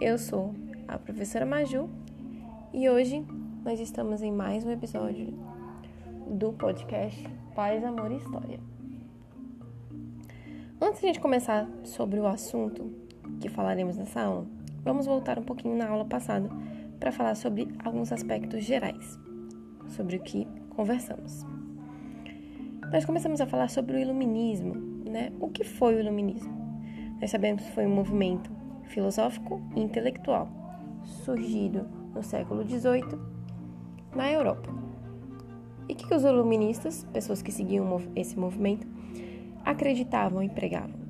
Eu sou a professora Maju e hoje nós estamos em mais um episódio do podcast Paz, Amor e História. Antes de a gente começar sobre o assunto que falaremos nessa aula, vamos voltar um pouquinho na aula passada para falar sobre alguns aspectos gerais sobre o que conversamos. Nós começamos a falar sobre o iluminismo, né? O que foi o iluminismo? Nós sabemos que foi um movimento filosófico e intelectual surgido no século XVIII na Europa. E que os iluministas, pessoas que seguiam esse movimento, acreditavam e pregavam?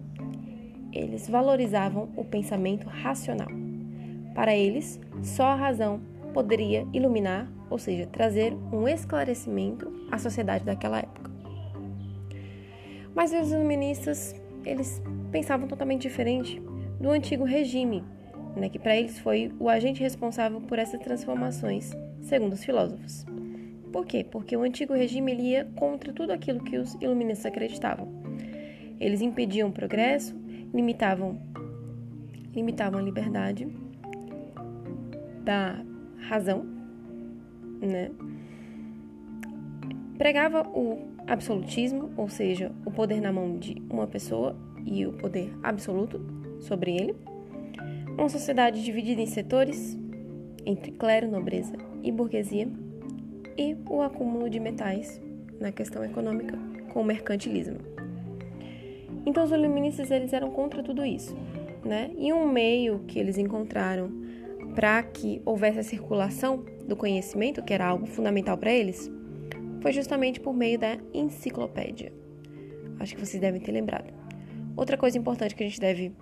Eles valorizavam o pensamento racional. Para eles, só a razão poderia iluminar, ou seja, trazer um esclarecimento à sociedade daquela época. Mas os iluministas, eles pensavam totalmente diferente do antigo regime, né, que para eles foi o agente responsável por essas transformações, segundo os filósofos. Por quê? Porque o antigo regime ia contra tudo aquilo que os iluministas acreditavam. Eles impediam o progresso, limitavam, limitavam a liberdade da razão, né? Pregava o absolutismo, ou seja, o poder na mão de uma pessoa e o poder absoluto sobre ele. Uma sociedade dividida em setores entre clero, nobreza e burguesia e o acúmulo de metais na questão econômica com o mercantilismo. Então os iluministas eles eram contra tudo isso, né? E um meio que eles encontraram para que houvesse a circulação do conhecimento, que era algo fundamental para eles, foi justamente por meio da enciclopédia. Acho que vocês devem ter lembrado. Outra coisa importante que a gente deve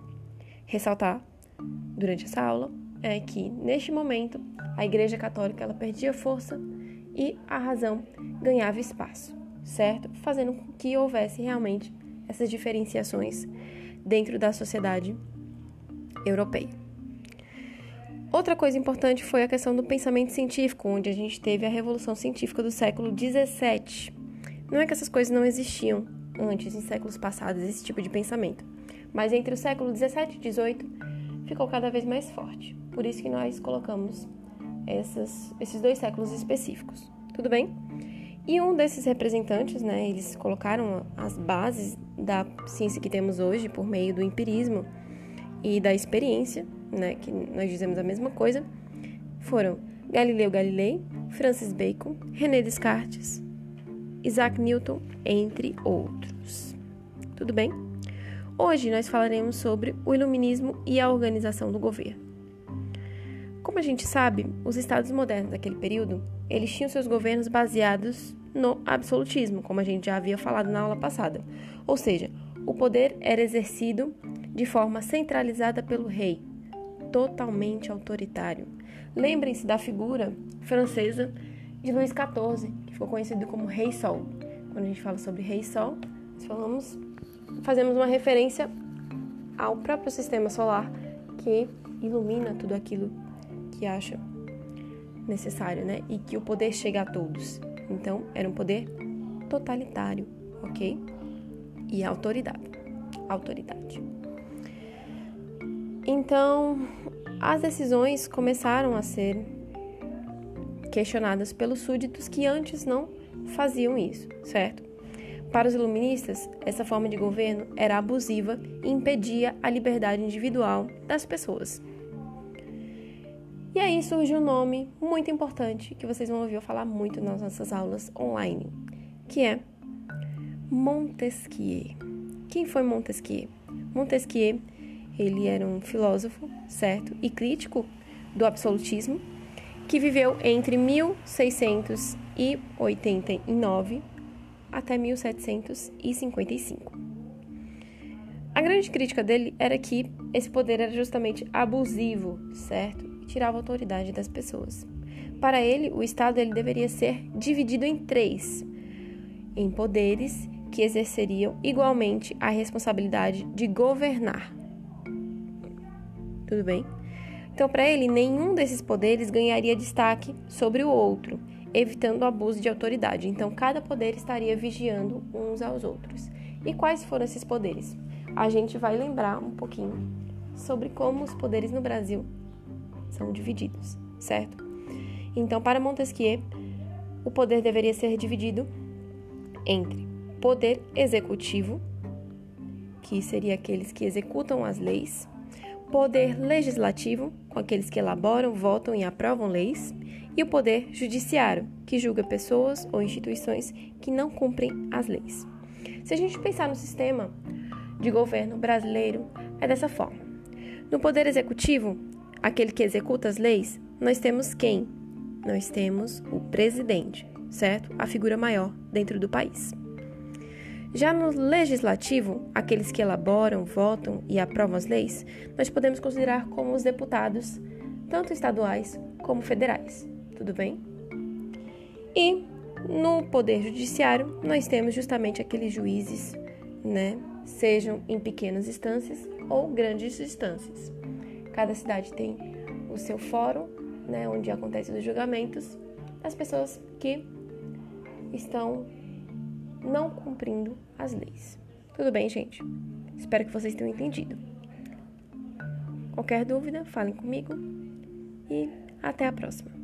ressaltar durante essa aula é que neste momento a Igreja Católica ela perdia força e a razão ganhava espaço, certo? Fazendo com que houvesse realmente essas diferenciações dentro da sociedade europeia. Outra coisa importante foi a questão do pensamento científico, onde a gente teve a revolução científica do século 17. Não é que essas coisas não existiam antes, em séculos passados, esse tipo de pensamento, mas entre o século 17 e 18 ficou cada vez mais forte. Por isso que nós colocamos essas, esses dois séculos específicos. Tudo bem? E um desses representantes, né, eles colocaram as bases da ciência que temos hoje por meio do empirismo e da experiência né, que nós dizemos a mesma coisa, foram Galileu Galilei, Francis Bacon, René Descartes, Isaac Newton, entre outros. Tudo bem? Hoje nós falaremos sobre o iluminismo e a organização do governo. Como a gente sabe, os estados modernos daquele período, eles tinham seus governos baseados no absolutismo, como a gente já havia falado na aula passada. Ou seja, o poder era exercido de forma centralizada pelo rei, totalmente autoritário. Lembrem-se da figura francesa de Luís XIV, que ficou conhecido como Rei Sol. Quando a gente fala sobre Rei Sol, nós falamos, fazemos uma referência ao próprio sistema solar que ilumina tudo aquilo que acha necessário, né? E que o poder chega a todos. Então, era um poder totalitário, ok? E autoridade. Autoridade. Então, as decisões começaram a ser questionadas pelos súditos que antes não faziam isso, certo? Para os iluministas, essa forma de governo era abusiva e impedia a liberdade individual das pessoas. E aí surge um nome muito importante que vocês vão ouvir eu falar muito nas nossas aulas online, que é Montesquieu. Quem foi Montesquieu? Montesquieu ele era um filósofo, certo? E crítico do absolutismo, que viveu entre 1689 até 1755. A grande crítica dele era que esse poder era justamente abusivo, certo? E tirava a autoridade das pessoas. Para ele, o Estado ele deveria ser dividido em três, em poderes que exerceriam igualmente a responsabilidade de governar tudo bem? Então, para ele, nenhum desses poderes ganharia destaque sobre o outro, evitando o abuso de autoridade. Então, cada poder estaria vigiando uns aos outros. E quais foram esses poderes? A gente vai lembrar um pouquinho sobre como os poderes no Brasil são divididos, certo? Então, para Montesquieu, o poder deveria ser dividido entre poder executivo, que seria aqueles que executam as leis, poder legislativo, com aqueles que elaboram, votam e aprovam leis, e o poder judiciário, que julga pessoas ou instituições que não cumprem as leis. Se a gente pensar no sistema de governo brasileiro, é dessa forma. No poder executivo, aquele que executa as leis, nós temos quem? Nós temos o presidente, certo? A figura maior dentro do país. Já no legislativo, aqueles que elaboram, votam e aprovam as leis, nós podemos considerar como os deputados, tanto estaduais como federais. Tudo bem? E no poder judiciário, nós temos justamente aqueles juízes, né, sejam em pequenas instâncias ou grandes instâncias. Cada cidade tem o seu fórum, né, onde acontecem os julgamentos das pessoas que estão não cumprindo as leis. Tudo bem, gente? Espero que vocês tenham entendido. Qualquer dúvida, falem comigo e até a próxima.